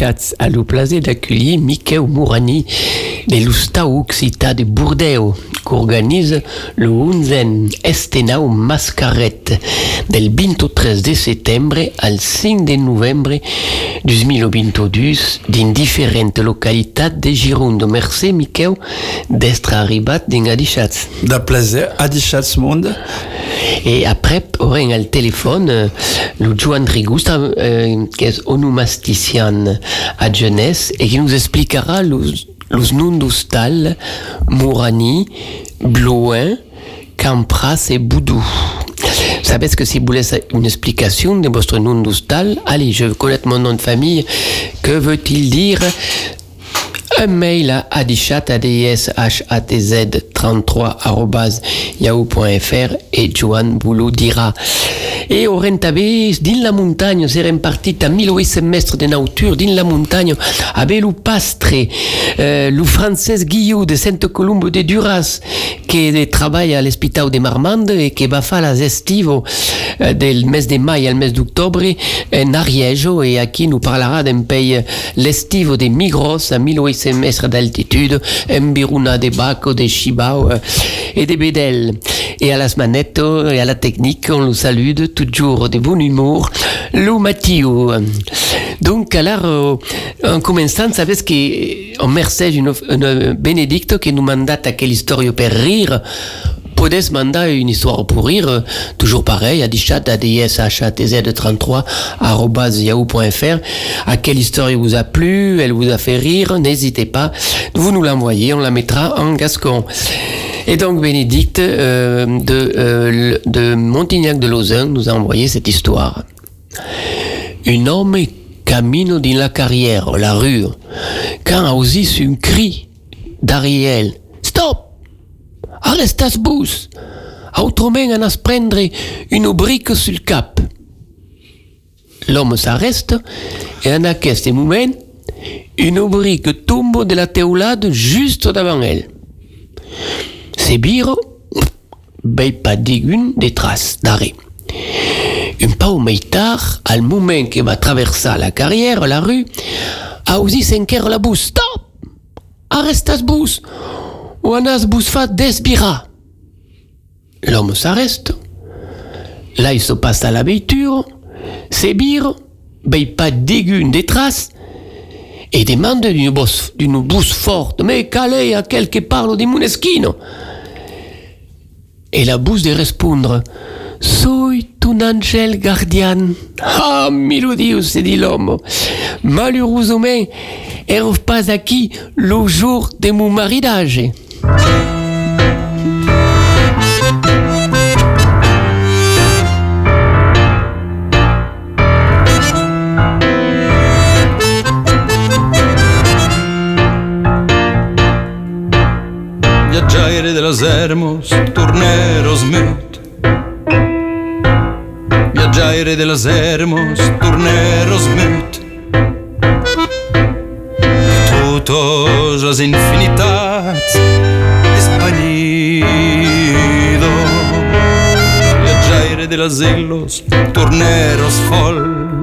Adichatz a le plaisir d'accueillir Michael Mourani de l'Ustau Occita de Bordeaux, qui organise le 11e Estenau Mascaret del 23 de septembre al 5 de novembre 2022 din différentes localitats de Gironde. Merci Michael d'être arribat din Adichatz. Da plaisir, Adichatz Monde. Et après, aurem al téléphone euh, le Joan Rigusta, euh, qui est onomastician à jeunesse, et qui nous expliquera los, los Mourani, Bloin, Campras et Boudou. Vous savez que si vous voulez une explication de votre nom d'hostal, allez, je connaître mon nom de famille. Que veut-il dire? Un mail à adichat, adishatz, 33 yahoo.fr et Joan Boulou dira. Et au rentabé, din la montagne, c'est repartit à 1008 semestres de nature, din la montagne, avec le pastre, euh, le français Guillaume de Sainte-Colombe de Duras, qui travaille à l'hôpital de Marmande et qui va faire les estivo euh, del mes de mai al mes d'octobre en Ariège et à qui nous parlera d'un pays l'estivo de Migros à 1008 mètres d'altitude, en Biruna de Baco, de Chibao euh, et de Bedel. Et à la manette et à la technique, on le salue toujours de bon humour, Lou Mathieu. Donc, alors, euh, en commençant, savez qu'on merced une, une Benedicto qui nous mandate à quelle histoire pour rire? Podes manda une histoire pour rire, euh, toujours pareil, à dichat, adishatz33, yahoo.fr. À quelle histoire vous a plu, elle vous a fait rire, n'hésitez pas, vous nous l'envoyez, on la mettra en gascon. Et donc Bénédicte euh, de, euh, de Montignac de Lausanne nous a envoyé cette histoire. Un homme camino dans la carrière, la rue, quand a aussi un cri d'Ariel. Arrestas bus! Autrement anas prendre une brique sur le cap. L'homme s'arrête et en aquest moment, une brique tombe de la teulade juste devant elle. C'est biro, ben pas digun des traces d'arrêt. Un peu plus tard, al moment que va traverser la carrière, la rue, a aussi s'enquer la bus. Stop! Arrestas bus! Ou anas bus fa desbira. L'homme s'arrête. Là, il se passe à la voiture. C'est biro, ben pas digun des traces et demande d'une bosse, d'une bouche forte, mais calé à quelque parle di Muneschino. Et la bouche de répondre, Soy ton angel guardian. Ah, Dieu, c'est dit l'homme. Malheureusement, elle pas acquis le jour de mon mariage. Viaggiare de las Hermos, turneros mit. Viaggiare de las Hermos, las infinitats espanido. Viaggiare de las Illos, turneros fol.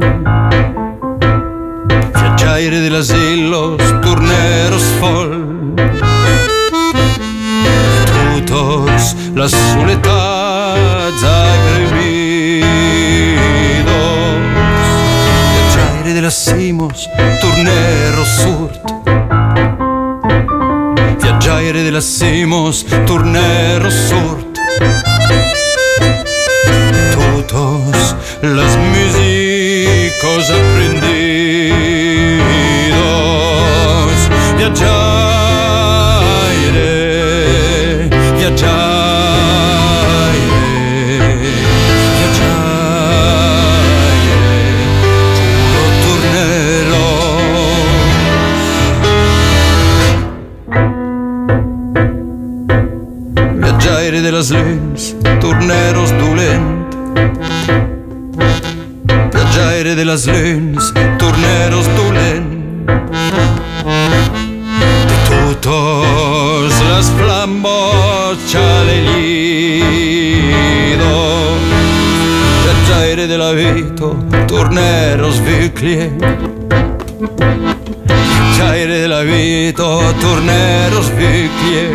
Viaggiare de las Illos, turneros fol. Todos las soledades agremidos. Viaggiare de las Simos, turneros surt. Viaggiare de las Simos, turneros de les lunes, torneros dolent. De totes les flambes xalellido, de zaire de la vito, torneros viclie. Zaire de la vito, torneros viclie.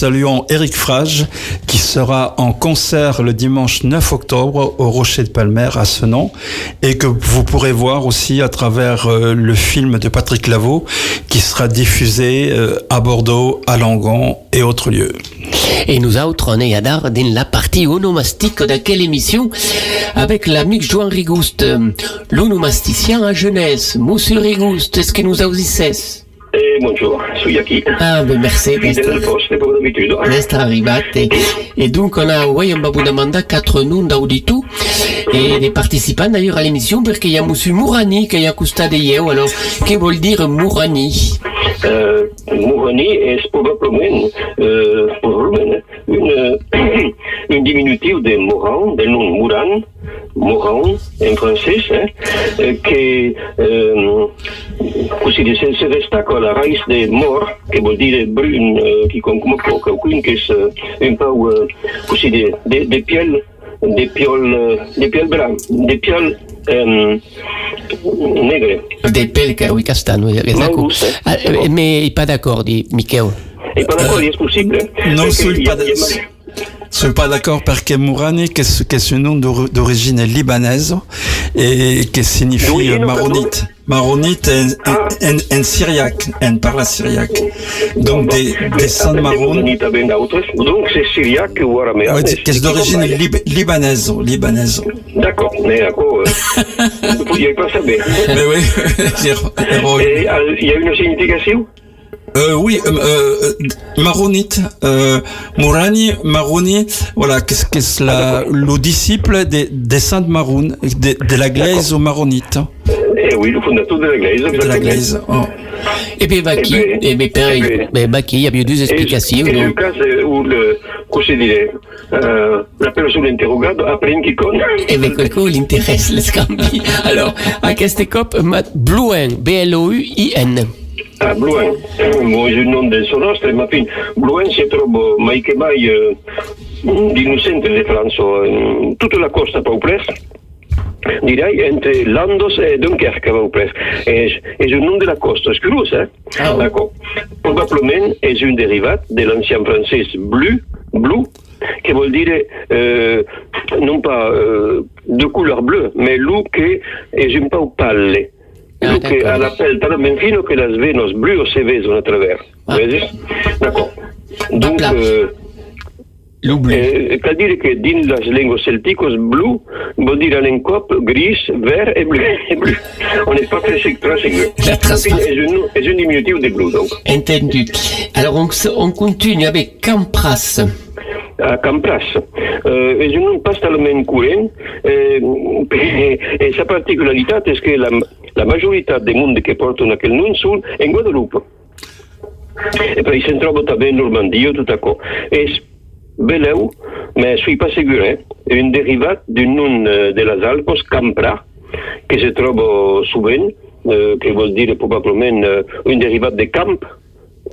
Saluons Eric Frage qui sera en concert le dimanche 9 octobre au Rocher de Palmer à ce nom et que vous pourrez voir aussi à travers euh, le film de Patrick Lavaux qui sera diffusé euh, à Bordeaux, à Langon et autres lieux. Et nous autres, on est à dar dans la partie onomastique de quelle émission avec l'amic Joan Rigouste, l'onomasticien à jeunesse. Monsieur Rigouste, est-ce que nous audices? Eh, bonjour, soy aquí. Ah, ben merci Fidel al poste, come d'abitudine. arrivate. On a, ouais, on va vous demander quatre noms d'auditu et des participants d'ailleurs à l'émission parce qu'il y a Monsieur Mourani qui à Costa de Yeo. Alors, que veut dire Mourani? Euh, Mourani est probablement, euh, probablement une, une diminutive de Moran, del nom Mouran, Moran en français, hein, euh, qui euh, aussi de, se, se destaca a la de mor, que vol dire brun, euh, qui com com qualcun que és euh, un peu euh, aussi de, de, de piel, de piel, euh, de piel blanc, de piel euh, negre. Des que, oui, castan, oui, Non, d'accord. vous, c'est- Ah, euh, mais pas d'accord, dit Michael. Et pas d'accord, est possible. Non, Perché sul il suis pas d'accord parce que Mourani, est, qui est un nom d'or- d'origine libanaise et qui signifie Oui, maronite? Maronite en, en syriaque, en parle syriaque. Donc des, des ben d'autres. Donc c'est syriaque ou araméen. Mais est c'est d'origine lib- libanaise, libanaise. D'accord, mais d'accord. euh, Vous pouviez pas savoir. Mais oui, héros. Et euh, il y a une signification? Euh, oui, euh, euh, maronite, euh, Mourani, Maroni, voilà, qu'est-ce que c'est la, le disciple des, des saints Maroun, de, de la glaise au maronite, Eh oui, le fondateur de l'église. de la glaise. oh. Et bien, Baki, Eh ben, et bien, pareil, eh ben. ben, Baki, il y a bien deux Et, explications. et le donc. cas euh, où le, comment je dirais, euh, la personne interrogée apprend qui connaît. Et bien, quelqu'un l'intéresse, les scambi. Alors, à Kestecop, Blouen, B-L-O-U-I-N. A Bluen, mo è il nome del nostro, ma fin Bluen si trova mai che mai eh, in un centro di Francia, in tutta la costa Pauples, direi entre Landos e Dunkerque Pauples. È, è un nome della costa, c'est curieux, hein? Ah oui. D'accord. Probablement è un derivat de l'ancien français bleu, blue, che vuol dire euh, non pas euh, de couleur bleue, mais loup che è un po' palle. Ah, ha la se vedono a travers. Ah. Vedi? D'accord. Donc, euh, L'oubli. eh, vuol dire che in las lenguas celticos blu vuol dire en cop gris, vert et bleu. Et bleu. On n'est pas très, très. La transform- C'est une, diminutive de bleu, donc. Entendu. Alors, on, on continue avec Campras. a Campras. Eh, és un pas talment corrent eh, e sa particularitat és que la, la majoritat de monde que porten aquell nom són en Guadalupe. E poi se'n troba també en Normandia, tot això. És beleu, mais je suis pas sûr, hein, un derivat du nom eh, de les Alpes, Campra, que se troba souvent, eh, que vol dir probablement eh, un derivat de camp,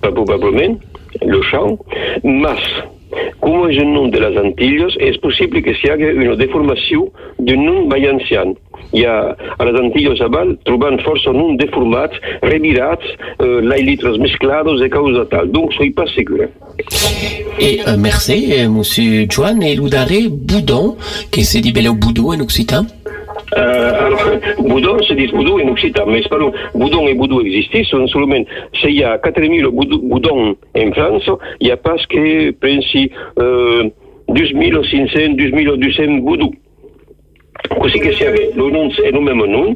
pas probablement, le champ, mas com és el nom de les Antilles, és possible que s'hi hagi una deformació d'un nom valencian. Hi ha a les Antilles aval trobant força noms deformats, revirats, eh, l'ailitres mesclados de causa tal. Donc, soy pas segura. Et euh, merci, euh, monsieur Joan, et l'udare boudon, que se dit beleu boudou en occitan. Uh, alors, Boudon se dit Boudou en occitan, mais parlons, Boudon et Boudou existent, sont seulement, s'il y a 4000 Boudou, Boudon en France, il n'y a pas que, pensi, uh, 2500, 2200 Boudou. Così sia che lo nom è un même nom,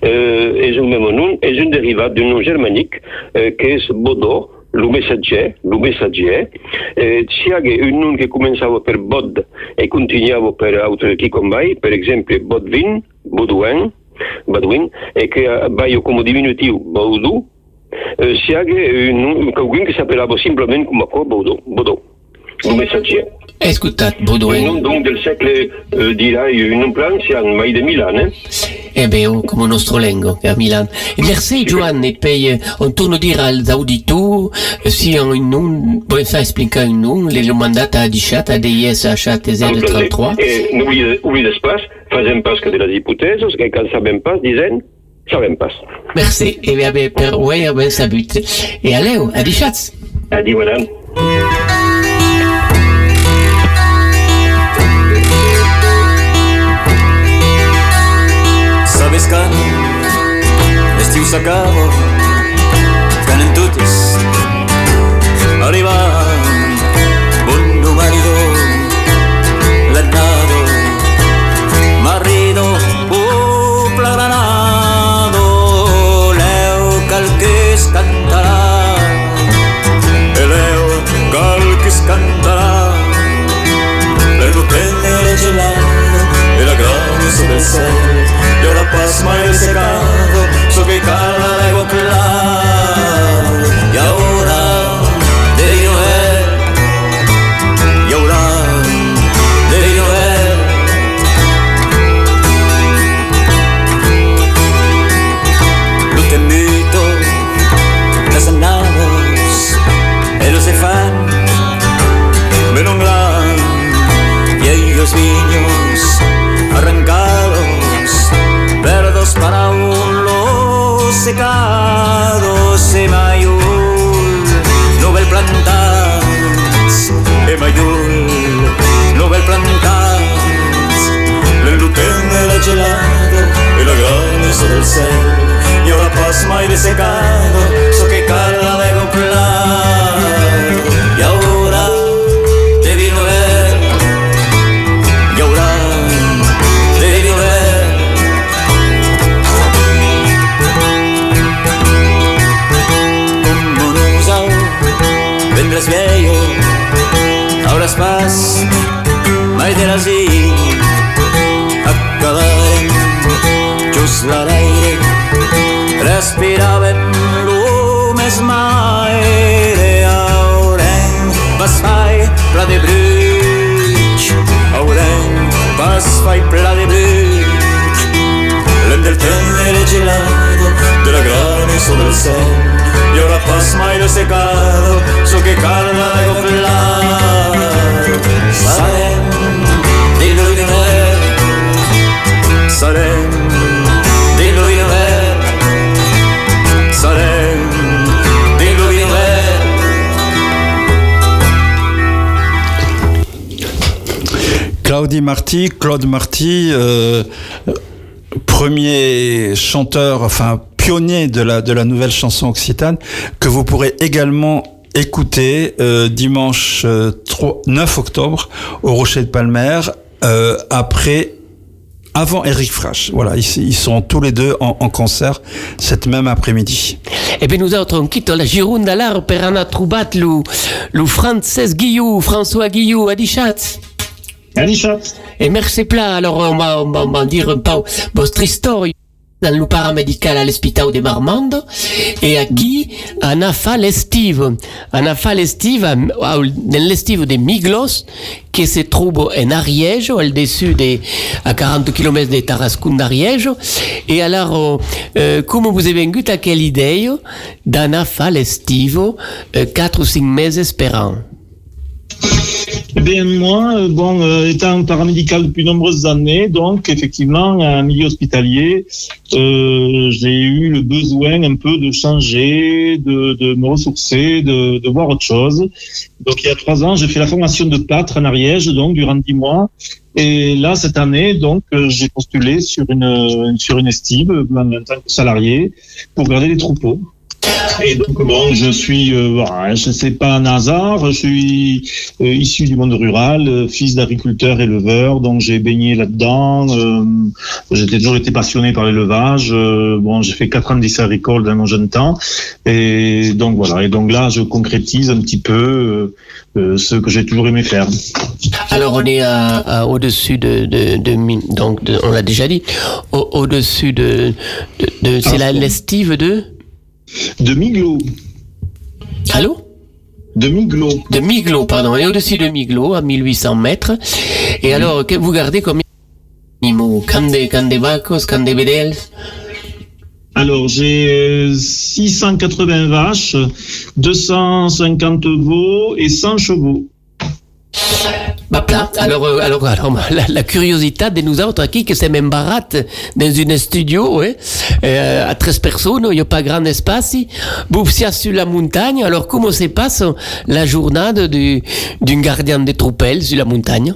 eh, è un même nom, è un derivat d'un nom germanique eh, che è Bodo, lo messager, lo messager, eh, sia che un nom che cominciava per Bod e continuava per altri chi con vai, per esempio Bodvin, Baudouin, Badouin, e che vai come diminutivo Baudou, eh, sia che un, qualcuno che si appellava semplicemente come Bodo, Bodo, lo messager. Escutat, Un Baudouin, nom donc del eh, direi, un anziano, mai di Milano, eh? e beh, come nostro lengo, a Milan. E merci, Joan, e poi eh, on torno a dire als auditori, eh, si on un nom, vuoi fare spiegare un le l'ho mandata a Dichat, a DIS, a Chat Z33. Et n'oubliez n'oubliez pas, faisons pas de pas, pas. Merci, e beh, per, ouais, ben, a. Adi, voilà. s'acaba tenen totes arriba un marido l'annado marrido poble granado leu cal que es cantarà leu cal que es cantarà l'enotenda la gelada e la grana sobre el Claudie Marty, Claude Marty, euh, premier chanteur, enfin pionnier de la, de la nouvelle chanson occitane, que vous pourrez également écouter euh, dimanche euh, 3 9 octobre au Rocher de Palmer, euh, après avant Eric Frasch. Voilà, ils, sont tous les deux en, concert cette même après-midi. E ben nosaltres on quitto la Gironda l'art per anar trobat lo, lo Francesc Guillou, François Guillou, a dichat. Alichat. Et merci pla, alors on va, on on dire un peu votre histoire. Dans le paramédical à l'hospital de Marmande et aquí ana fa l'estive ana fa l'estive dans l'estive de Miglos qui se trouve en Ariège au dessus de à 40 km de Tarascon d'Ariège. Et alors euh, comment vous avez vengu à quelle idée d'ana fa l'estive 4 ou 5 meses espérant? Eh bien, moi, euh, bon, euh, étant paramédical depuis de nombreuses années, donc effectivement, un milieu hospitalier, euh, j'ai eu le besoin un peu de changer, de, de me ressourcer, de, de voir autre chose. Donc, il y a trois ans, j'ai fait la formation de pâtre en Ariège, donc durant dix mois. Et là, cette année, donc, euh, j'ai postulé sur une sur une estime en tant que salarié pour garder les troupeaux. Et donc bon, je suis, euh, je sais pas un hasard, je suis euh, issu du monde rural, euh, fils d'agriculteur éleveur, donc j'ai baigné là-dedans. euh, j'ai toujours été passionné par l'élevage. euh, bon, j'ai fait quatre ans d'essai agricole dans mon jeune temps, et donc voilà. Et donc là, je concrétise un petit peu ce que j'ai toujours aimé faire. Alors on est à, à- au-dessus de, de, de donc de- on l'a déjà dit au- au-dessus de, de, de- c'est la l'estive de De Miglo, allô? De Miglo. de Miglo pardon. Et au-dessus de Miglo à 1800 mètres. Et alors que vous gardez des vacos quand des bédels Alors, j'ai euh, 680 vaches, 250 veaux et 100 chevaux. Plat. Alors, euh, alors, alors, la, curiosité de nous autres qui que c'est même barat dans une studio, ouais, euh, à 13 personnes, il n'y a pas grand espace. Êtes sur la montagne. Alors, comment se passe la journée du, d'un gardien de troupelles sur la montagne?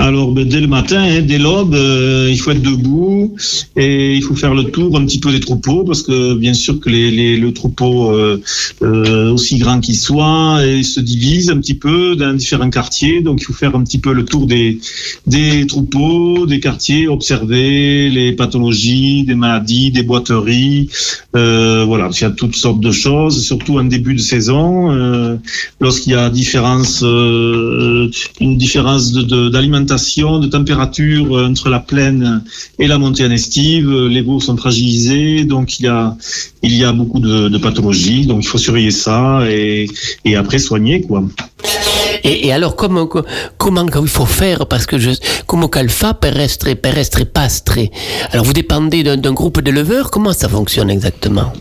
Alors, ben, dès le matin, hein, dès l'aube, euh, il faut être debout et il faut faire le tour un petit peu des troupeaux parce que bien sûr que les, les- le troupeau, euh, euh, aussi grand qu'il soit, il se divise un petit peu dans différents quartiers. Donc, il faut faire un petit peu le tour des, des troupeaux, des quartiers, observer les pathologies, des maladies, des boiteries. Euh, voilà, qu'il y a toutes sortes de choses, surtout en début de saison, euh, lorsqu'il y a différence, une différence de- de- de, température euh, entre la plaine et la montagne estive, euh, les veaux sont fragilisés, donc il y a, il y a beaucoup de, de pathologies, donc il faut surveiller ça et, et après soigner quoi. Et, et alors, comment, comment il faut faire? Parce que je, comment qu'alpha perestre, perestre pastre. Alors, vous dépendez d'un d'un groupe d'éleveurs? Comment ça fonctionne exactement?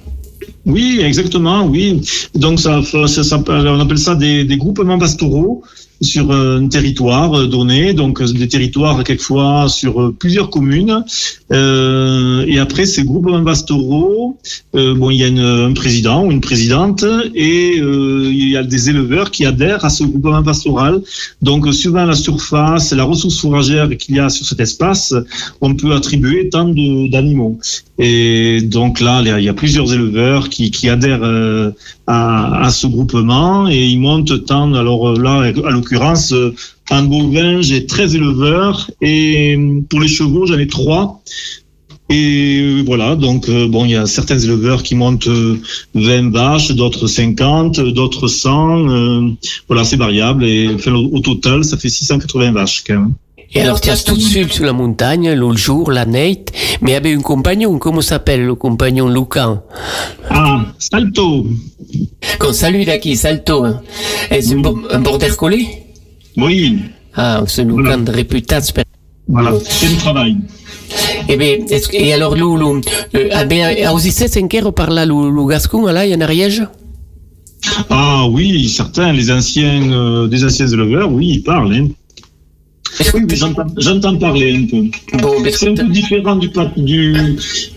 Oui, exactement, oui. Donc ça, ça, ça- on appelle ça des, des groupements pastoraux sur un territoire donné, donc euh, des territoires quelquefois sur euh, plusieurs communes. Euh, et après ces groupements pastoraux, euh, bon, il y a un président ou une présidente et il y a des éleveurs qui adhèrent à ce groupement pastoral. Donc, suivant la surface, la ressource fourragère qu'il y a sur cet espace, on peut attribuer tant d'animaux. Et donc là, il y a plusieurs éleveurs qui, qui adhèrent à, à ce groupement et ils montent tant. Alors là, à l'occurrence, euh, en bovin, j'ai 13 éleveurs et euh, pour les chevaux, j'en ai 3. Et euh, voilà, donc euh, bon, il y a certains éleveurs qui montent euh, 20 vaches, d'autres 50, euh, d'autres 100. euh, voilà, c'est variable et enfin, au total, ça fait 680 vaches quand même. Et alors, tu es tout seul sur la montagne, le jour, la nuit, mais avec un compagnon. Comment s'appelle le compagnon Lucan Ah, Salto. Qu'on salue d'acquis, Salto. Hein? Est-ce un, bo- un border collé? Oui, Ah, c'est Lucan de réputation. voilà, c'est le travail. Eh bien, et alors, Lou, Lou, euh, ah ben, aussi c'est cinq par là, le, le Gascon, là, il y en a Ariège Ah oui, certains, les anciens, euh, des anciens éleveurs, oui, ils parlent. Hein. Oui, mais j'entends j'entends parler un peu. Bon, C'est un peu différent du, pat- du,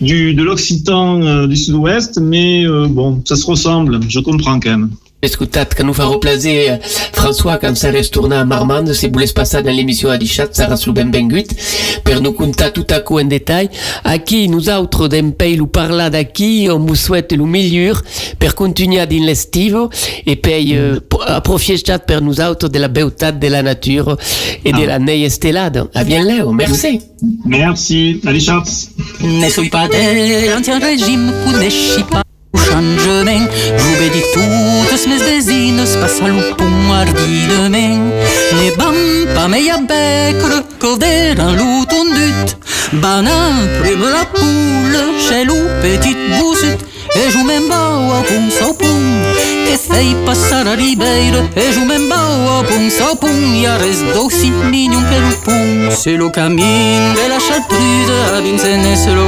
du de l'occitan euh, du sud-ouest, mais euh, bon, ça se ressemble, je comprends quand même. Escutat que nous farà plaisir François quand ça retourna a Marmande si volés passar dans l'émission a dichat sarà su benvengut per nous contar tout à coup en détail aquí nosaltres d'empei lo parlar d'aquí on vous souhaite lo millor per continuar din l'estivo e pei euh, aprofitar per nosaltres de la beutat de la nature et de la neige estelada a bien Léo merci Merci. Allez, Charles. Ne pas d'ancien régime, coneixi pas o changement. J'obédis toutes mes desines, passe à l'oupon ardidement. Ne bam pas meia becre, coder un. Banan, plume la poule, chez loup petite boussute. E jo me'n vau a Que fei passar a ribeira E jo me'n vau a dosi que lo pun C'est le camin de la chartreuse A Vincennes c'est le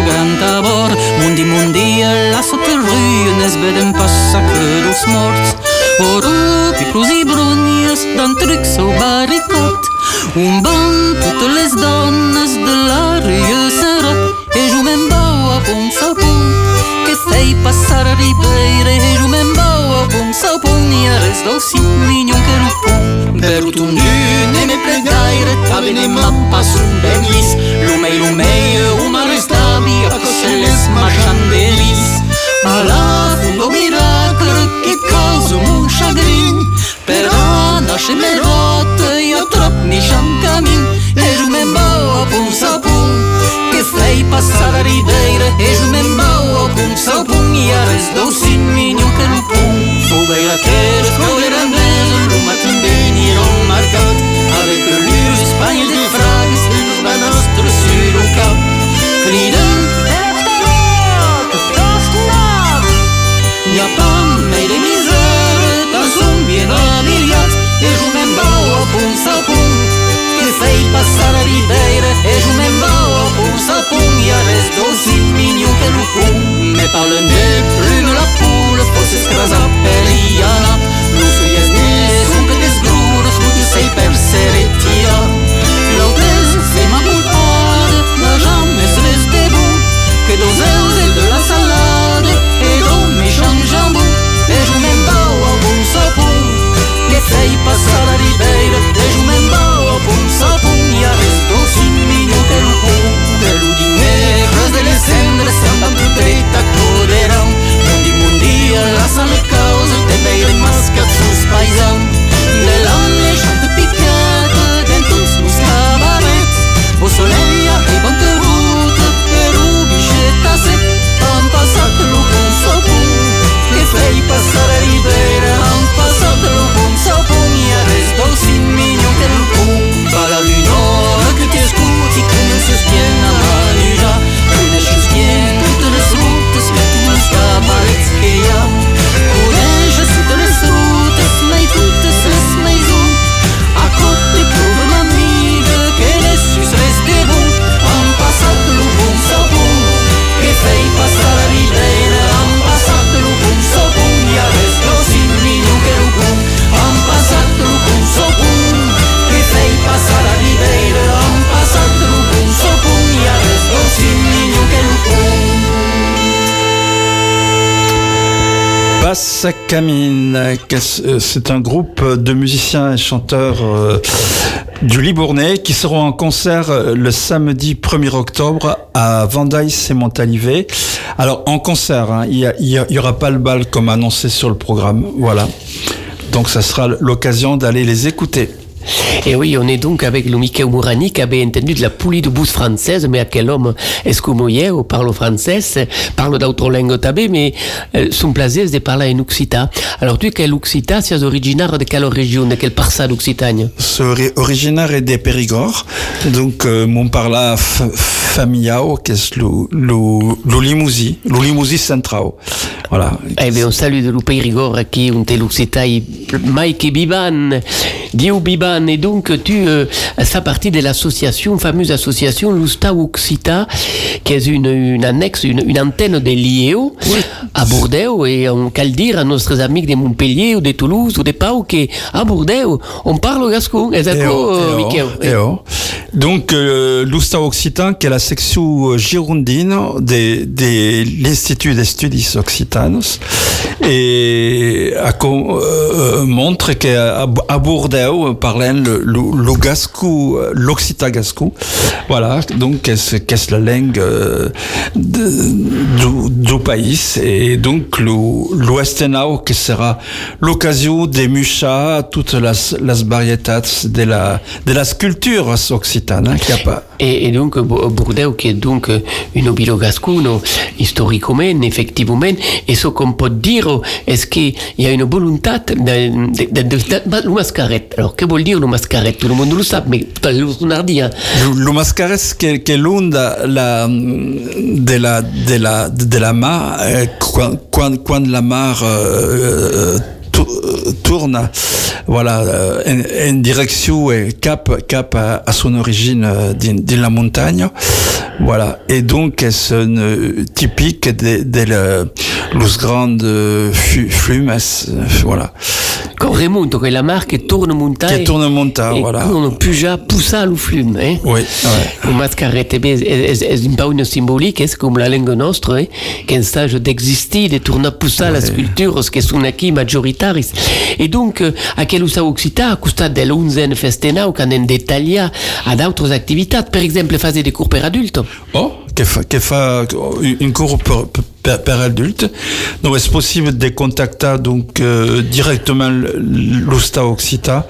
sotterrue Nes vedem passa que dos morts O rupi cruz i brunies Dan trucs au barricot Un banc toutes les dones de la rue Serrat E jo me'n vau a pun sau pun que fei passar a ribeira E jo me'n vau a pun sau pun I a res dosi mignon que lo pun Per ut un dun e me plegaire Tabe ne m'en passo un ben lis Lumei, lumei, o ma restavi A coselles marchandelis A a nasce me rotte I a trop ni chan camin E jo me'n vau a pun sau pun que fei passar a ribeira E jo me'n vau ao pum sau pum E a res dosi mignon que lo pum. Fogueira queres, fogueira anglesa Luma Me parlen de plume la poule Fos escrasar Qu'est-ce- c'est un groupe de musiciens et chanteurs euh, du Libournais qui seront en concert euh, le samedi 1er octobre à Vendaïs et Montalivet. Alors en concert, hein, il y a- il y a- il y aura pas le bal comme annoncé sur le programme, voilà. Donc ça sera l'occasion d'aller les écouter. Et oui, on est donc avec le Mickey Mourani qui avait entendu de la poulie de bouche française, mais à quel homme est-ce que ou parle français, parle d'autres langues tabé, mais euh, son plaisir de parler en occitan. Alors tu, quel occitan, c'est originaire de quelle région, de quelle parça d'Occitanie? Ori- originaire des Périgord, donc euh, mon par là f- familiao, qu'est-ce le le le limousi, le limousi centrao. Voilà. Eh bien, on salue de l'Upai Rigor qui un tel occitan, Mike Biban, Dio Biban, et donc tu euh, fais partie de l'association, fameuse association Lusta Occita, qui est une, une annexe, une, une antenne de l'IEO à Bordeaux, et on peut le dire à nos amis de Montpellier ou de Toulouse ou de Pau qu'à Bordeaux, on parle gascon. Et Exactement, oh, euh, oh, oh. Donc, euh, l'Ousta Occitan, qui est la section girondine de, de l'Institut des Studis Occitanos, et a, euh, montre qu'à Bordeaux, on le, le, le gascou, euh, l'Occita gascou. Voilà, donc, qu'est-ce qu'est-ce la langue euh, du, pays. Et donc, l'Ouestenau, qui sera l'occasion de mucha toutes las, las varietats de la, de las culturas occitanes, hein, pas. Et, et donc, Bo- Bordeaux, qui est donc euh, une obilo gascuno, historiquement, effectivement, et ce qu'on peut dire, est-ce qu'il y a une volonté de, de, de, de, mascarette. Alors, que veut dire le mascarette Tout le monde le sait, mais on a dit, hein. Le, le mascares que, de la, de la, de la, de la mar, euh, quand, quand, quand la mar euh, tou- tourne, voilà, euh, en, en direction et cap, cap à, à son origine euh, dans la montagne, voilà. Et donc, c'est une typique de, de los grandes flumes, euh, voilà. Quand remonte, que la marque tourne montagne. Qui tourne montagne, et voilà. On peut déjà pousser le flume, hein. Oui, ouais. Est, est, est, est pas une symbolique, est comme la langue nostra, hein, qu'un stage d'exister, de tourner pousser la sculpture, ce qui sont acquis majoritaris. Et donc, euh, à quel usa occita, à costat de l'unzen festena, ou quand en détalia à d'autres activités, par exemple, faire des cours per adultes. Oh, che fa, che fa une cour per, per, per adulte. Donc, c'est possible de contacter donc euh, directement l'Usta Occita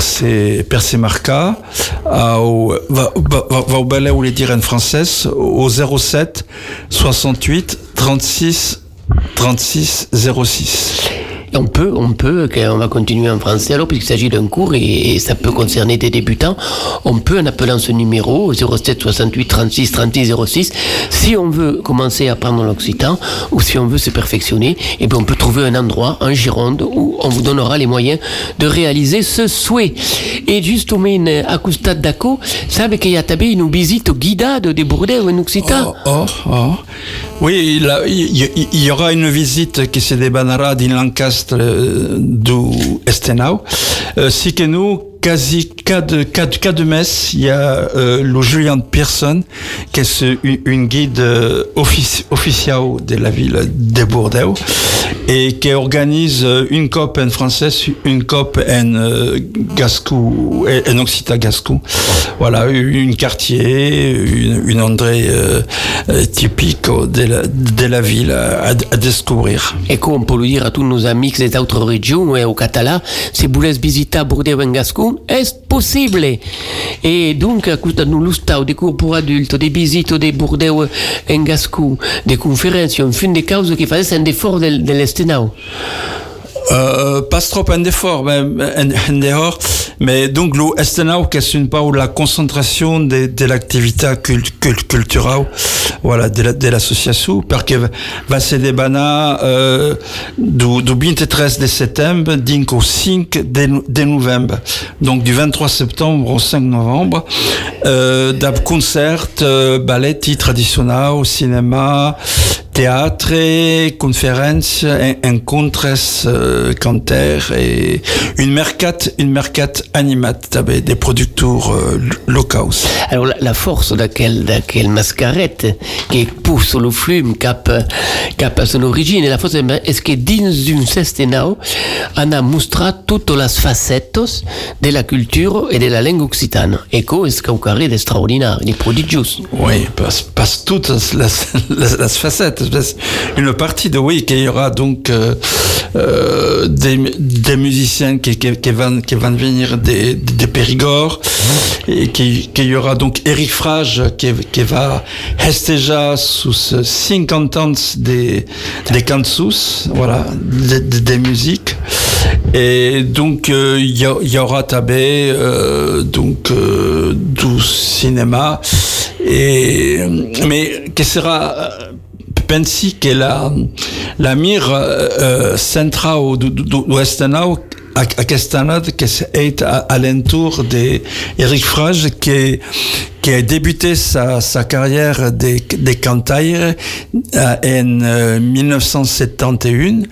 ses marcas. Au, va, au balai ou les dire en français au 07 68 36 36 06. On peut, on peut, que- on va continuer en français alors, puisqu'il s'agit d'un cours et, ça peut concerner des débutants. On peut, en appelant ce numéro, 07 68 36 36 06, si on veut commencer à apprendre l'occitan ou si on veut se perfectionner, et bien on peut trouver un endroit, en Gironde, où on vous donnera les moyens de réaliser ce souhait. Et justement, à Custade d'Aco, savez qu'il y a tabé une visite guidade de Bordeaux en occitan. Oh, oh, oh. Oui, il, y- aura une visite qui se débanera dans Lancaster euh, du Estenau. Si que nous, quasi cas de, de, de messe, il y a euh, le Julian Pearson, qui est une, guide euh, offici- officielle de la ville de Bordeaux et qui organise euh, une COP en français, une COP en euh, gascou, en occitan gascou. Voilà, une quartier, une, une endroit euh, euh, typique de la, ville à, découvrir. Et qu'on peut le dire à tous nos amis des autres régions et au Català, si vous voulez visiter Bordeaux en Gascon, est possible? Et donc, de nous l'ustau, des cours pour adultes, des visites de Bordeaux en Gascon, des conférences, en fin de cause qui faisaient un effort de, de Euh, pas trop un effort, mais dehors. Mais donc, le Estenau, qui est une part la concentration de, l'activité cul, cul, culturelle, voilà, de, la- de l'association, parce que va se débanner euh, du, du 23 de septembre, au 5 de, de novembre. Donc, du 23 septembre au 5 novembre, euh, d'un concert, euh, ballet traditionnel, cinéma, théâtre, conférences, en- encontres, euh, cantaires et une mercate, une mercate animate avec des producteurs euh, locaux. Alors, la, la force d'aquel, d'aquel mascarette qui pousse le flume cap, cap à son origine, et la force est que dans une Estenau, on a montré toutes les facettes de la culture et de la langue occitane? Et que est caucaré d'extraordinaire, de prodigieux. Oui, passe, passe toutes les, les, les facettes. Une partie de oui, qu'il y aura donc euh, euh, des, des musiciens qui, qui, qui, vont, qui vont venir des, des Périgord et qui- qu'il y aura donc Eric Frage qui, qui va déjà sous 50 ans des, des cantus, voilà, des, des, musiques. Et donc, euh, il y, a- il y aura tabé, euh, donc, euh, du cinéma. Et, mais que sera, euh, pensi que la, la mire euh, centrale du, du, du Estenau aquest année qui est à, à l'entour d'Eric Frage qui qui a débuté sa, sa carrière de, de cantaire euh, en euh, 1971,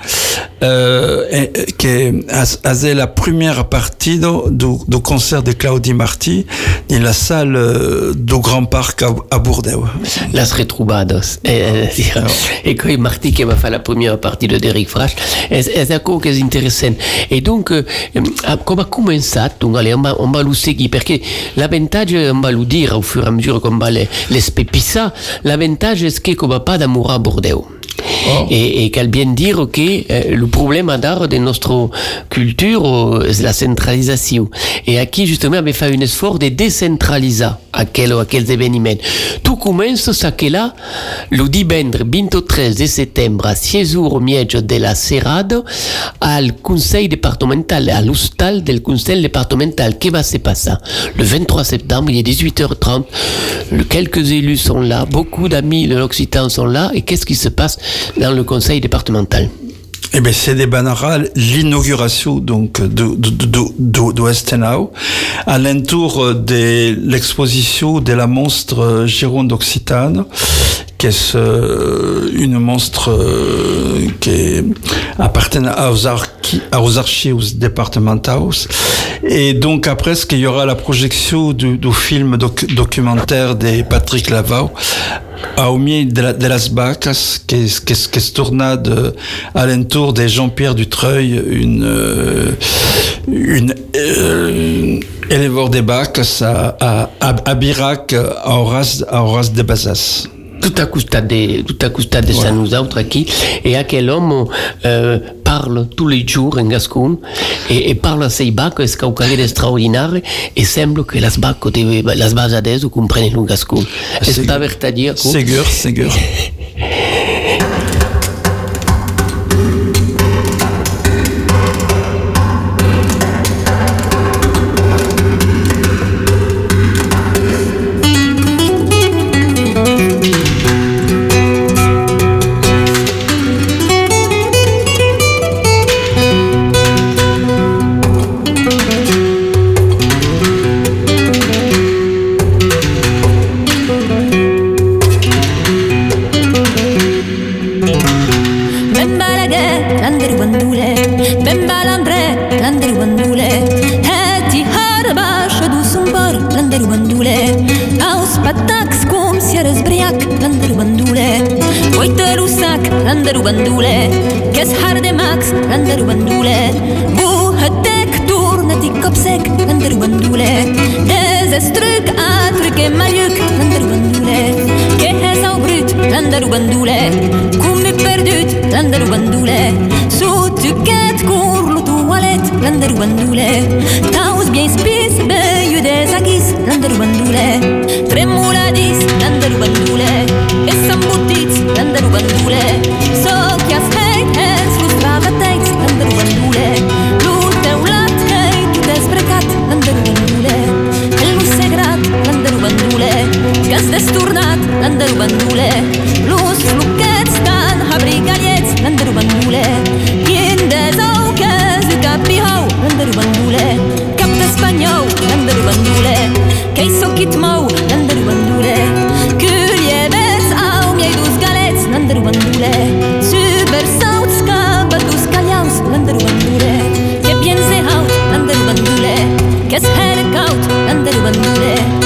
euh, et, qui a, a la première partie du, concert de Claudie Marty dans la salle euh, du Grand Parc à, à Bordeaux. Las Retroubados. E, e coi Martí che va fare la prima partie de Derek Frasch, è, è una cosa che è interessante. E dunque, come ha cominciato, allez, on va, on va lo seguire, perché l'avvantaggio, on va lo dire au fur et à mesure qu'on va les, les spépissa, l'avvantaggio è che come pas d'amour à Bordeaux. Et, et qu'elle bien dire que euh, le problème d'art de notre culture, euh, c'est la centralisation. Et à qui justement avait fait un effort de décentraliser à quel, à quels événements. Tout commence ça que là, le divendres 23 de septembre à 6 jours au milieu de la Serrade, al conseil départemental, à l'hostal del conseil départemental. Qu'est-ce va se passer? Le 23 septembre, il est 18h30, le, quelques élus sont là, beaucoup d'amis de l'Occitan sont là, et qu'est-ce qui se passe? Dans le conseil départemental. Eh bien, c'est des banara l'inauguration donc de de à l'entour de l'exposition de la monstre Gironde Occitane qui est euh, une monstre euh, qui appartient aux, aux archives départementales et donc après ce qu'il y aura la projection du, film doc, documentaire de Patrick Lavau au milieu de, la, de las Bacas, qui, se tourna de, à l'entour de Jean-Pierre Dutreuil, une, euh, une, euh, des Bacas à, à, à, à Birac, à Horace, à Horace de Bazas. Tout à costat de, tout à costat de voilà. nosaltres aquí, et aquel homme euh, parle tous les jours en gascon et, et parle a sei baco, es caucare extraordinaire, et semble que las baco de las basades comprenen le gascon. maniac, landerubandule Goiter usak, landerubandule Keshar de max, landeru landerubandule Buhetek, turnati kopsek, landerubandule Dezestruk, atruk e maljuk, landerubandule Kehe sau brut, landerubandule Cum e perdut, landerubandule Sous tu ket, curlu tu oalet, landerubandule Taus bien spis, bez Viudes aquís, l'han de bandule. Tremoladís, l'han de bandule. És embotits, l'han de bandule. Soc i els haters, los bagatets, l'han de bandule. L'ul teulat, hei, tu desbrecat, l'han de bandule. El mossegrat, segrat de bandule. Que has destornat, l'han de bandule. Los floquets tan abrigallets, l'han de bandule. Quin desau que és de cap pijau, l'han de bandule. Cap d'espanyol, ನಂದರು ಬಂದೂಳೆ. Kej sokit mał, nandaru bandule Kürie bez au, miej dus galec, nandaru bandule Super sautska, badus kaljaus, nandaru bandule Kepjenze haut, nandaru bandule Kes herkaut, nandaru bandule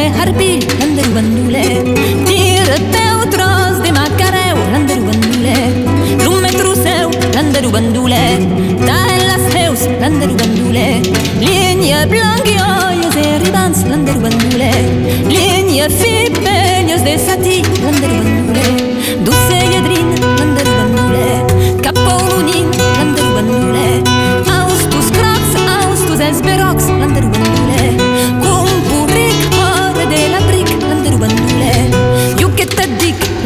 e harpi, l'andreu bandule. Tiră teu tros de macareu, l'andreu bandule. Lume truseu, l'andreu bandule. Tae las heus, l'andreu bandule. Linie blanghioios e ribans, l'andreu bandule. Linie fipenios de sati, l'andreu bandule. Duse iedrin, l'andreu bandule. Capolunin, l'andreu bandule. Austus crax, austus esberox, l'andreu bandule.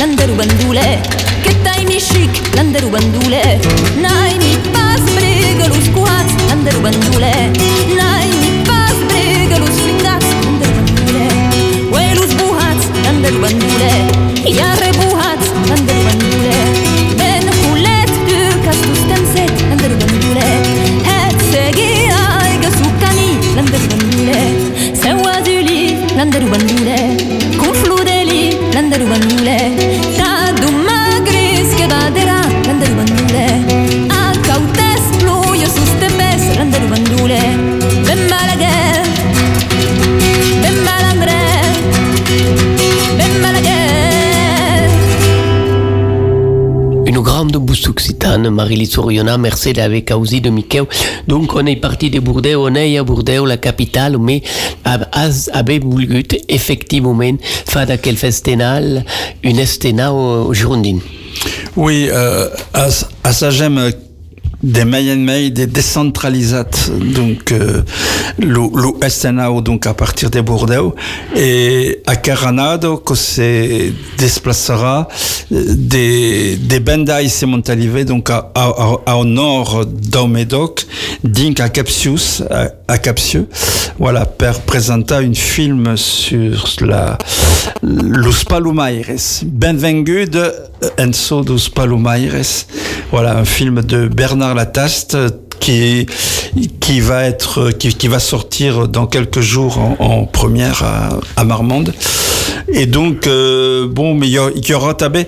Landeru bandule Che tai mi chic Landeru bandule Occitane, Marie-Lise Oriona, merci avec aussi de Michael. Donc, on est parti de Bordeaux, on est à Bordeaux, la capitale, mais avait voulu effectivement faire d'aquel festival une estena au Girondine. Oui, euh, à, à j'aime des Mayen des décentralisat donc euh, lo, donc à partir de Bordeaux. Et à Caranado que se déplacera euh, des des bendai se montalive donc à, à, au nord d'au Médoc dink à Capsius à, à Capsieux voilà per présenter une film sur la los Palumaires Benvengude Enso dos Palumaires voilà un film de Bernard Lataste qui qui va être qui, qui va sortir dans quelques jours en, en première à, à Marmande. Et donc euh, bon mais il y, y, aura tabé.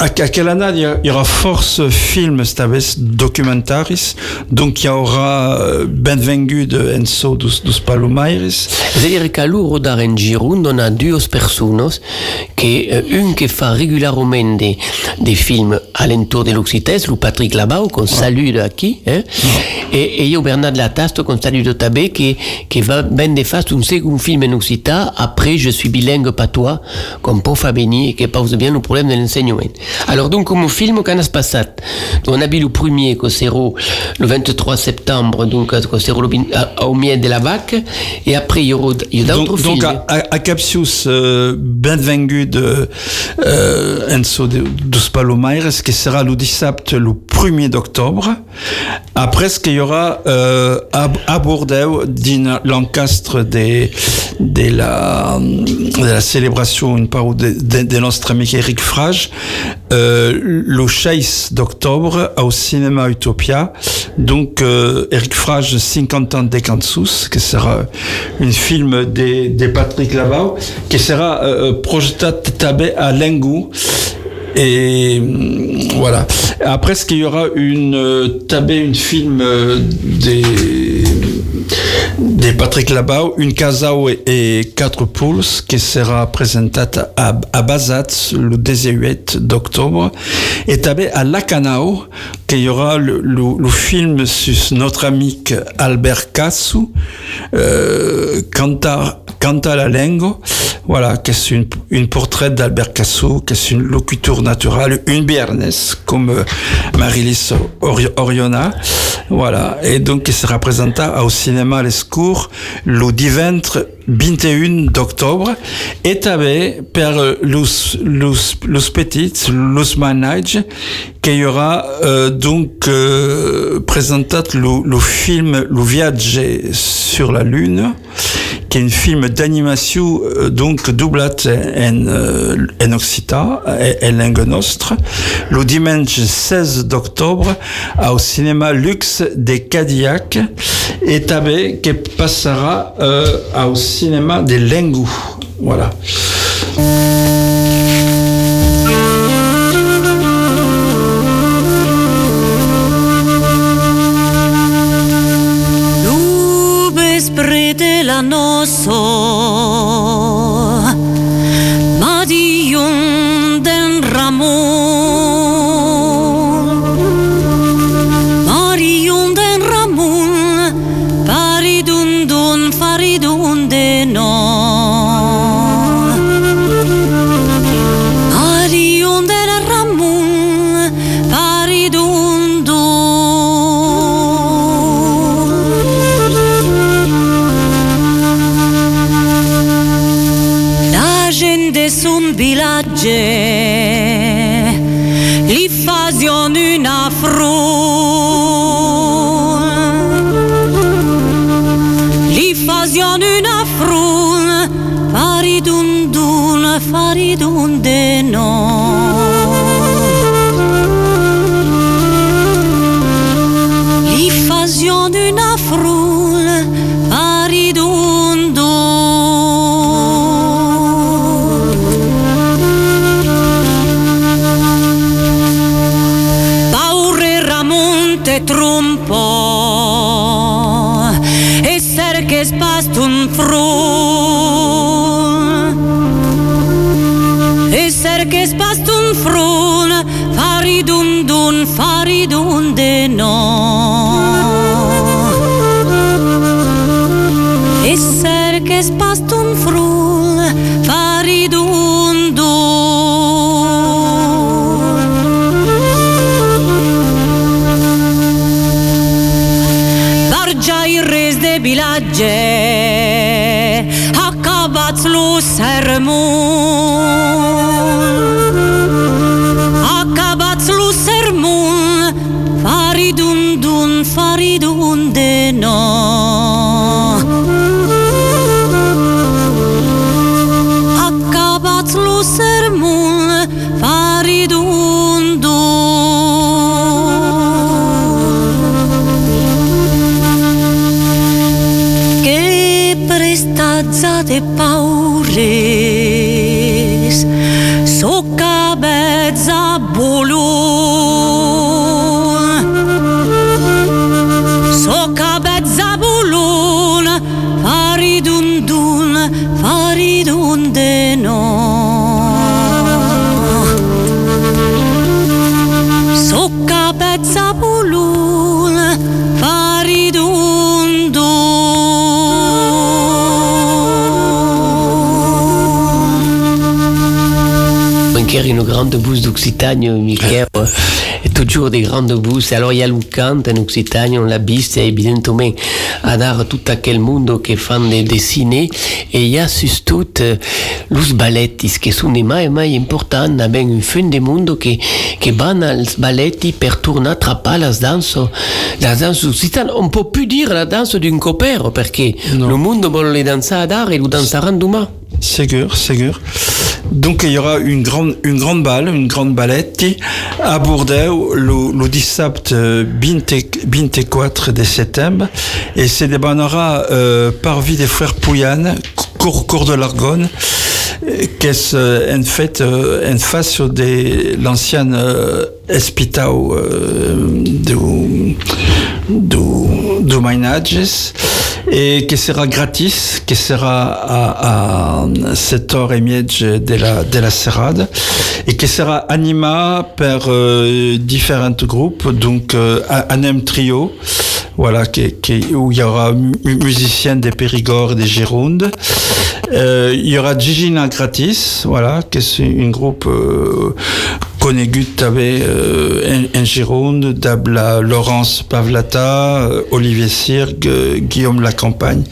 À, année il y, aura force film tabé documentaris. Donc il y aura benvengu de Enzo dos, dos Palomaires c'est-à-dire qu'à l'ouro d'aren Giroud on a deux personnes qui euh, une qui fait régulièrement des, des films à l'entour de l'Occites le Patrick Labau qu'on salue de qui hein? Et, et io Bernard Latasto con Salut de Tabé qui, qui va ben de face un second film en Occità après je suis bilingue patois com Pau Fabeni et qui pose bien le problème de l'enseignement. Alors donc comme film qu'on a passat on a vu le premier que le 23 septembre donc que au milieu de la vac et après il y aura d'autres films donc à, à, à Capsius euh, benvengu de euh, Enzo de, dos Palomaires qui sera le 17 le 1er d'octobre après ce qu'il y aura euh, à, Bordeaux l'encastre de, la, célébration une part de, de, de notre ami Eric Frage. Euh, le 16 d'octobre au cinéma Utopia. Donc euh, Eric Frage 50 ans de Kansas qui sera une film de, de Patrick Lavau qui sera euh, projeté à Lengou et voilà. Après ce qu'il y aura une euh, tabée une film euh, des des Patrick Labau une casao et, quatre poules qui sera présenté à, à Bazat le 18 d'octobre et à Lacanao qu'il y aura le, film sur notre ami Albert Cassou euh, à la langue voilà qu'est-ce une, une portrait d'Albert Cassou qu'est-ce une locuture naturelle une biernes comme euh, Oriona. Voilà et donc qui sera présenté au cinéma les cours le diventre 21 d'octobre et avait per los, los, manage qu'il y aura euh, donc euh, présenté le, le film le viage sur la lune qui est un film d'animation euh, donc doublat en, euh, en occita et, et langue nostre le dimanche 16 d'octobre au cinéma luxe des Cadillac et tabé qui passera euh, au cinéma des Lengou voilà そう。Una lo une grande bouse d'Occitanie, Michael, et toujours des grandes bousses. Alors il y a le cant en Occitanie, on l'a visto, évidemment, à dar tout aquel mundo che fan de dessiner, et il y a surtout euh, los ballettis, che sono mai mai importanti, abbiamo un fin de mundo che, che vanno als balletti per tornare a trappare la danza, la danza occitana. On peut plus dire la danse d'un copero, perché Non. le mondo vuole le danser d'art et lo danseranno demain. Ségur, Ségur. Donc il y aura une grande, une grande balle, une grande balette à Bordeaux le, le 17 euh, 24 de septembre. Et c'est des banara euh, par vie des frères Pouyanne, cours, cours de l'Argonne, qu'est-ce euh, en fait euh, en face de l'ancienne hospital euh, du, du, du Mainages. Et qui sera gratis, qui sera à, à 7h30 de la, de la serrade. Et qui sera animé par euh, différents groupes, donc euh, un un trio, voilà, où il y aura mu- musiciens des Périgord et des Girondes. Euh, il y aura Gigina gratis, voilà, qui est un groupe euh, conegut avait euh, en, en Gironde, d'Abla Laurence Pavlata, euh, Olivier Sirgue, euh, Guillaume Lacampagne.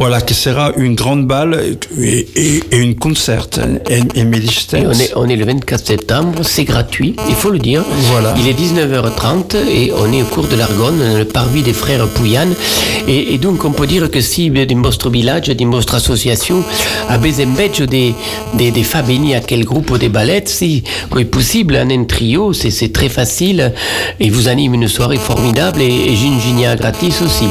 Voilà, qui sera une grande balle et, et, et une concert en, en Médistens. Et on est, on est le 24 septembre, c'est gratuit, il faut le dire. Voilà. Il est 19h30 et on est au cours de l'Argonne, dans le parvis des frères Pouyanne. Et, et donc on peut dire que si dans votre village, dans votre association, a besoin des, des, des fabini à quel groupe ou des ballettes, si quand est possible, en un trio, c'est très facile. Et vous anime une soirée formidable et, et Ginginia gratis aussi.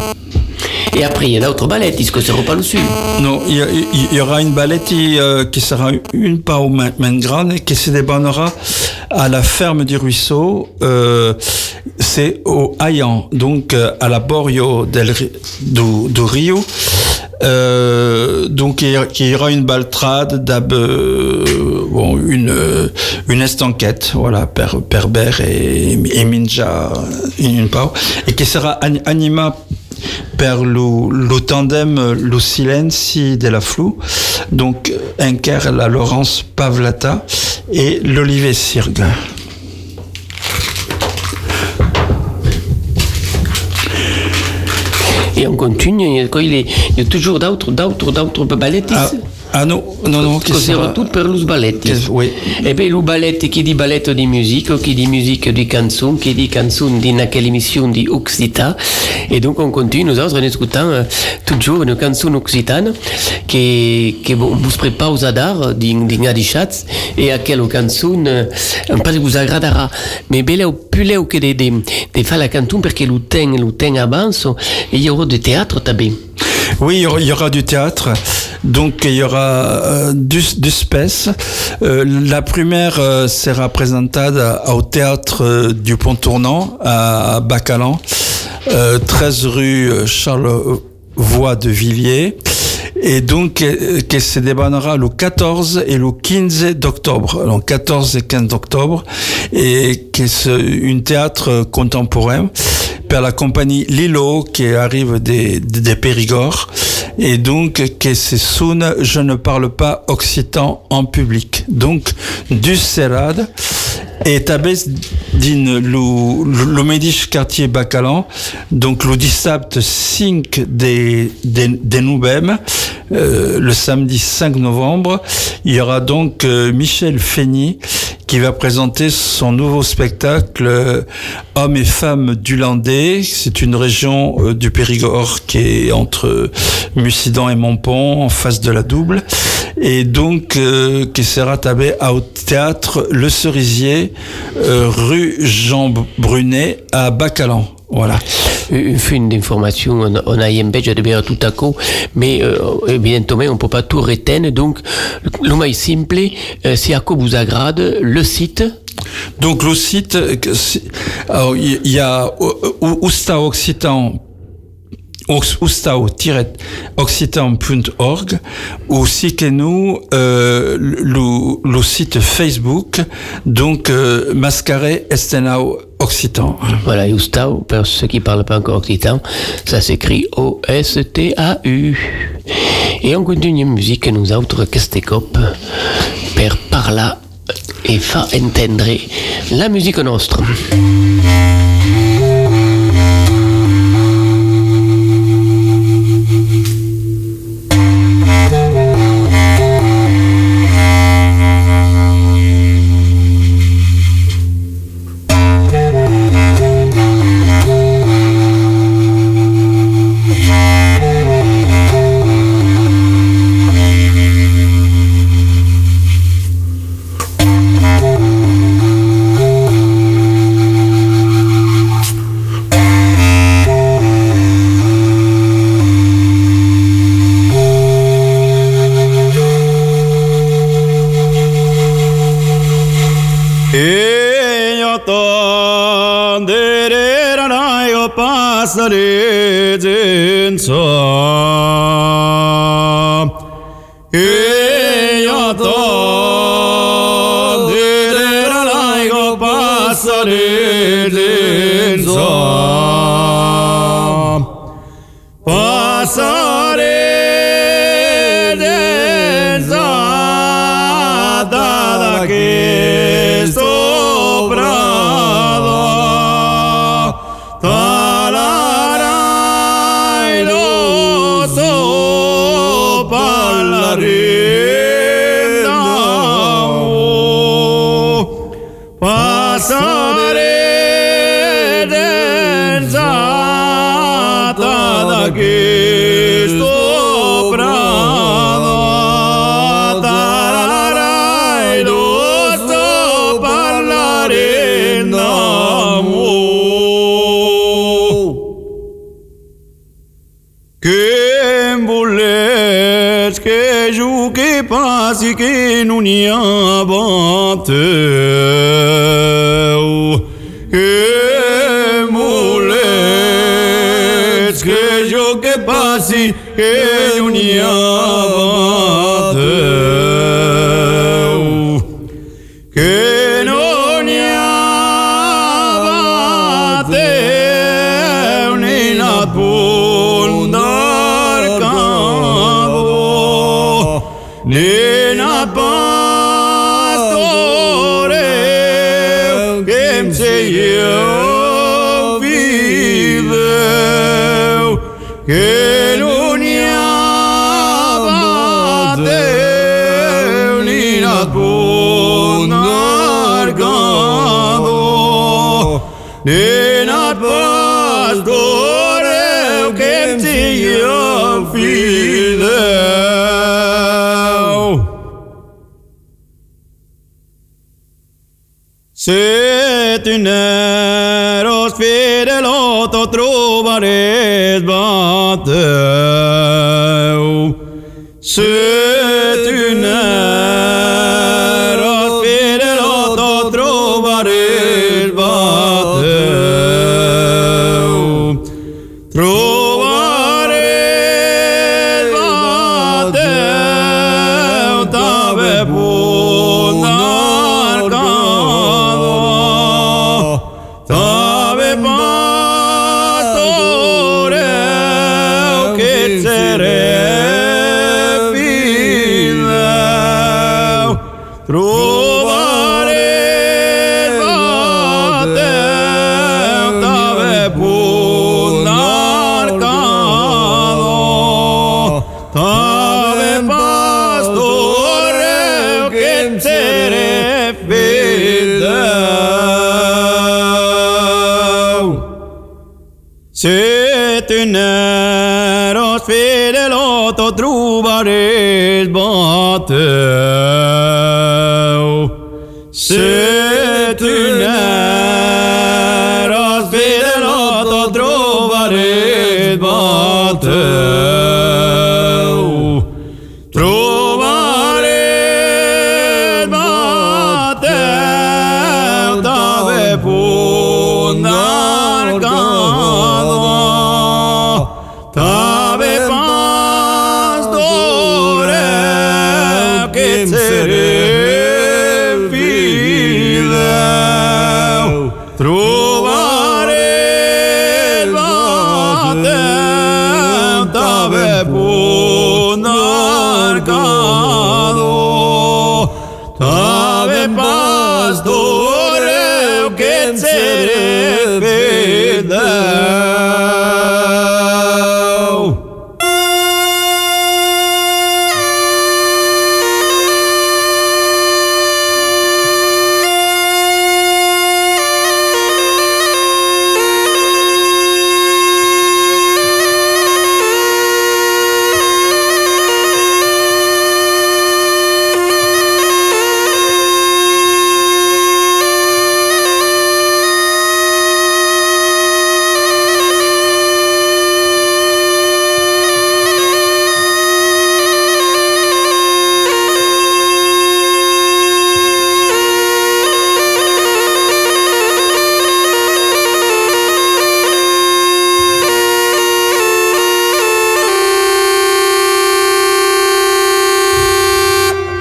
Et après, il y a d'autres ballettes, est-ce que c'est pas le sud? Non, il y, aura une balette euh, qui sera une par main, main grande qui se débannera à la ferme du ruisseau. Euh, c'est au Hayan, donc euh, à la Borio del, du, Rio. Donc il y aura une baltrade, d'ab, bon, une euh, une estanquette, voilà, per Perber et, et Minja, une part, et qui sera an- animée per lo, lo tandem Lo Silenzi de la Flou, donc Inker, la Laurence Pavlata et l'Olivier Sirgue. Et on continue, il y a- toujours d'autres, d'autres, d'autres ballettes. Ah, ah non, non, non, Che sono tutti per lo balletti. Oui. E beh, lo balletti, chi di balletto di musica, chi di musica di canzone, chi di canzone di quelle émission di Occita. Et donc on continue, nous autres, en écoutant euh, toujours une canzone occitane che, che bon, vous prépare aux adar di, di Ngadichatz e a quelle canzone, euh, pas vous agradera. Mais belle au plus leu che de, de, de faire la canzone perché lo ten, lo ten avanzo e il y aura du théâtre. Oui, il y aura, il y aura du théâtre. Donc il y aura euh, spes. Euh, la première euh, sera présentée au théâtre euh, du Pont Tournant à Bacalan, euh, 13 rue Charles Voix de Villiers. Et donc, que se débannera le 14 et le 15 d'octobre. Donc, 14 et 15 d'octobre. Et que c'est une théâtre contemporain. La compagnie Lilo qui arrive des, Périgord. Et donc que c'est Soun, je ne parle pas occitan en public. Donc du Serad et tabes din lo, lo medisch quartier Bacalan, donc le dissabte 5 des, des, euh, le samedi 5 novembre, il y aura donc euh, Michel Feigny qui va présenter son nouveau spectacle euh, Hommes et femmes du Landais. C'est une région euh, du Périgord qui est entre Mussidan et Montpont, en face de la double. Et donc, euh, qui sera tabé au théâtre Le Cerisier, euh, rue Jean Brunet à Bacalan. Voilà. Une fin d'information, on, a un badge de tout à coup, mais euh, évidemment, on peut pas tout retenir. Donc, le plus simple, euh, si à quoi vous agrade, le site, Donc le site, euh, il y a euh, Ousta Occitan oustao-occitan.org ou aussi que nous euh, le, le site Facebook donc euh, Mascaré Estenao Voilà, Ustau, pour ceux qui parlent pas encore occitan, ça s'écrit O-S-T-A-U. Et on continue musique, nous autres, Castécop, per parla et fa entendre la musique nostra. Sytyner oss vedelat och trovares batöv.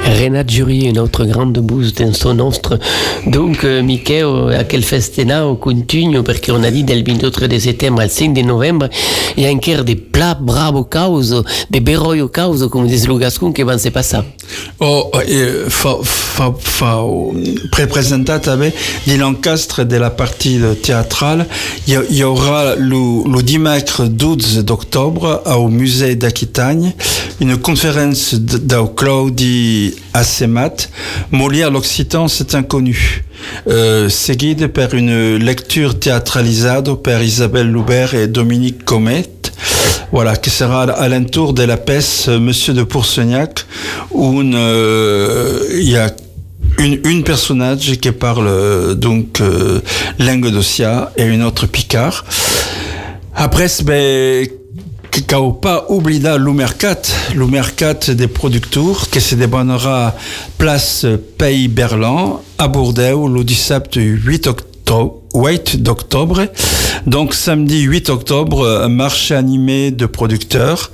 Renat Jury, notre grande bouse d'un son nostre. Donc, eh, Micheo, a quel festenao continue, perché on a dit del 28 de settembre al 5 di novembre, e anche dei pla bravo causo, de beroio causo, come dice lo Gascon, che van se passare. Oh, e fa, fa, fa representative di l'encastre de la partie théâtrale. Il y, y aura le, le dimanche 12 d'octobre au musée d'Aquitagne une conférence de Claudi Assemat, Molière l'Occitan, c'est inconnu. Euh, seguide par une lecture théâtralisée par Isabelle Loubert et Dominique Comet. Voilà, qui sera à l'entour de la pièce Monsieur de Pourcegnac, où euh, il y a une, personnage qui parle euh, donc euh, d'Ossia et une autre Picard. Après, ben, pas oublié l'Umercat, l'Umercat des producteurs, qui se débannera place Pays Berlin à Bordeaux le 17 8 octobre. 8 d'octobre. Donc samedi 8 octobre, marché animé de producteurs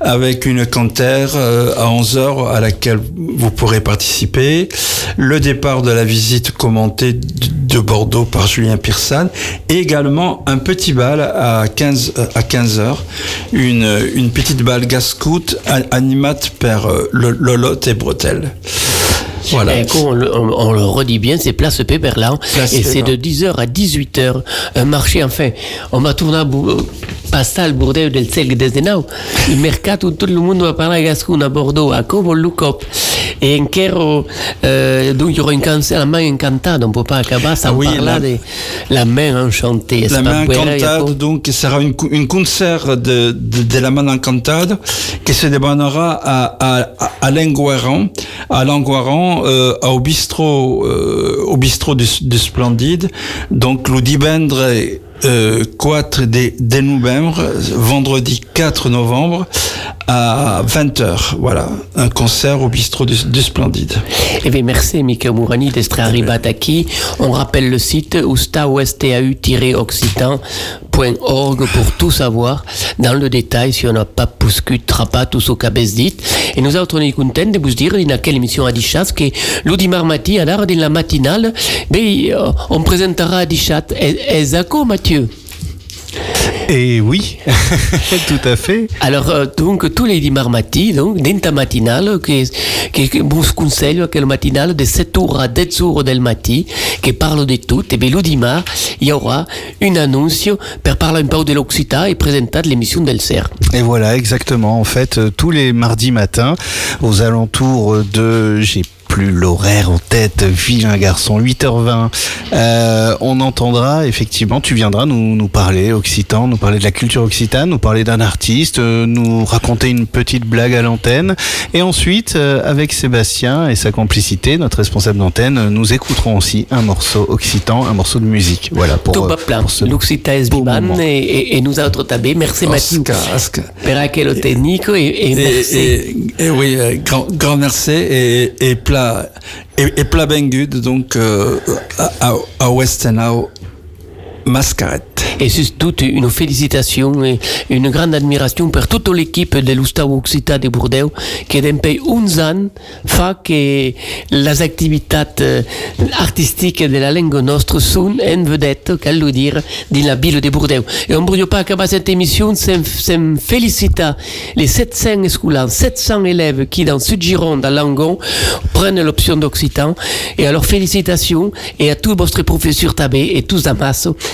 avec une cantère à 11h à laquelle vous pourrez participer. Le départ de la visite commentée de Bordeaux par Julien Pearson et également un petit bal à 15 à 15h, une, une petite balle gascoute animate par Lolotte et Bretel. Voilà. On, le, on, on, le redit bien, c'est Place Péberlan. Et c'est de 10h à 18h. Un marché, enfin, on va tourner à Pascal Bordeaux del Selg des Denau. Le mercato, tout le monde va parler gascon à Bordeaux, à Como Lucop. Et en euh, donc il y aura une cancer, la main encantada, on ne peut pas acabar sans ah oui, parler la, de la main enchantée. La main encantada, donc, sera une, une concert de, de, de, la main encantada qui se débanera à, à, à Languaran, à Languaran, euh, au bistrot, euh, au bistrot du, du Splendide. Donc, le dibendre euh, 4 de, de novembre, vendredi 4 novembre, à 20h. Voilà, un concert au bistrot du, du Splendide. Eh bien, merci, Mika Mourani d'être arrivé aquí. On rappelle le site ousta-occitan.org pour tout savoir dans le détail si on n'a pas pouscut trapat tout ce qu'a dit. Et nous autres, on est contents de vous dire dans quelle émission à Dichat que l'Audimar Mati, à l'heure de la matinale, ben, on présentera à Dichat. Et, et Mathieu? Et oui, tout à fait. Alors, euh, donc, tous les dimanches matins, donc, d'inta matinale, che, che, che bon consiglio che le matinale de 7 heures à 10 heures del matin, qui parle de tout. Et bien, le dimanche, il y aura une annonce pour parler un peu de l'Occitan et présenter l'émission del CER. Et voilà, exactement. En fait, euh, tous les mardis matins, aux alentours de, j'ai plus l'horaire en tête, vilain garçon, 8h20, euh, on entendra effectivement, tu viendras nous, nous parler occitan, nous parler de la culture occitane, nous parler d'un artiste, euh, nous raconter une petite blague à l'antenne. Et ensuite, euh, avec Sébastien et sa complicité, notre responsable d'antenne, nous écouterons aussi un morceau occitan, un morceau de musique. Voilà, pour, Tout euh, plein. pour ce L'Occitan et, et, et nous autres tabé. Merci Mathieu. Oscar, Oscar. Per aquello tecnico et, et, Et, merci. et- et oui, euh, grand, grand merci et, et plat et, et plat ben good donc euh, à, à Westenau Mascaret. Et surtout une félicitation et une grande admiration pour toute l'équipe de l'Ustau Occità de Bordeaux qui depuis 11 ans fait que les activités euh, artistiques de la langue nostre sont en vedette, qu'à le dire, dans la ville de Bordeaux. Et on ne peut pas acabar cette émission sans, sans féliciter les 700 scolaires, 700 élèves qui dans Sud-Gironde, à Langon, prennent l'option d'Occitan. Et alors félicitations et à tous vostres professeurs tabé et tous. La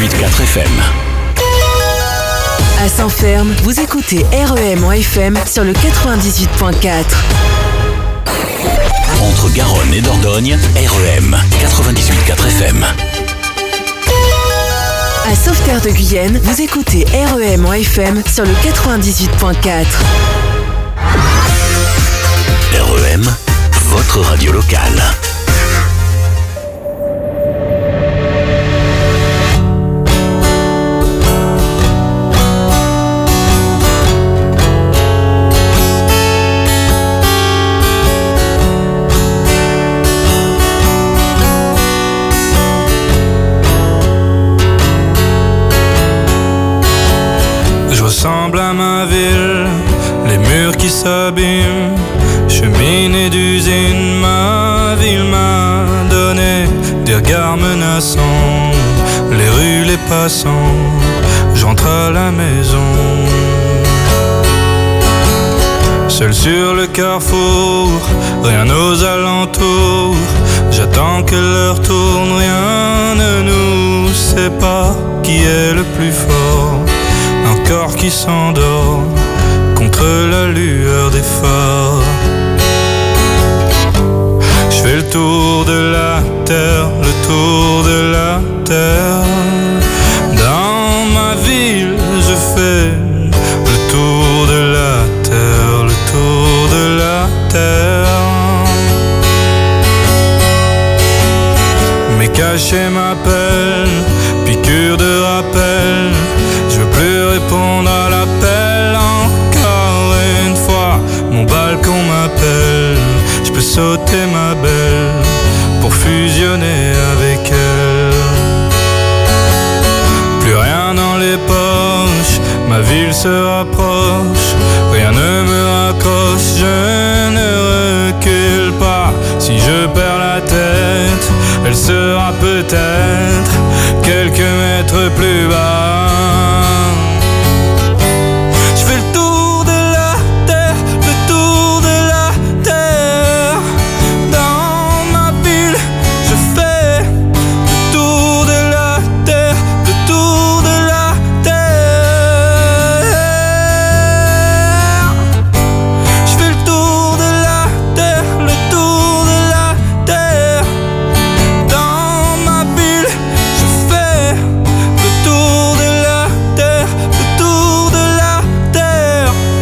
1084 FM. À Saint-Ferme, vous écoutez REM en FM sur le 98.4. Entre Garonne et Dordogne, REM 98.4 FM. À Sauveterre de Guyenne, vous écoutez REM en FM sur le 98.4. REM, votre radio locale. Ressemble à ma ville, les murs qui s'abîment, cheminée d'usine, ma ville m'a donné des regards menaçants, les rues, les passants, j'entre à la maison. Seul sur le carrefour, rien aux alentours, j'attends que l'heure tourne, rien ne nous sépare, qui est le plus fort corps qui s'endort contre la lueur des phares. Je fais le tour de la terre, le tour de la terre. Dans ma ville, je fais le tour de la terre, le tour de la terre. Mes cachets m'appellent, piqûre de rappel. Répondre à l'appel encore une fois. Mon balcon m'appelle, je peux sauter ma belle pour fusionner avec elle. Plus rien dans les poches, ma ville se rapproche. Rien ne me raccroche, je ne recule pas. Si je perds la tête, elle sera peut-être quelques mètres plus bas.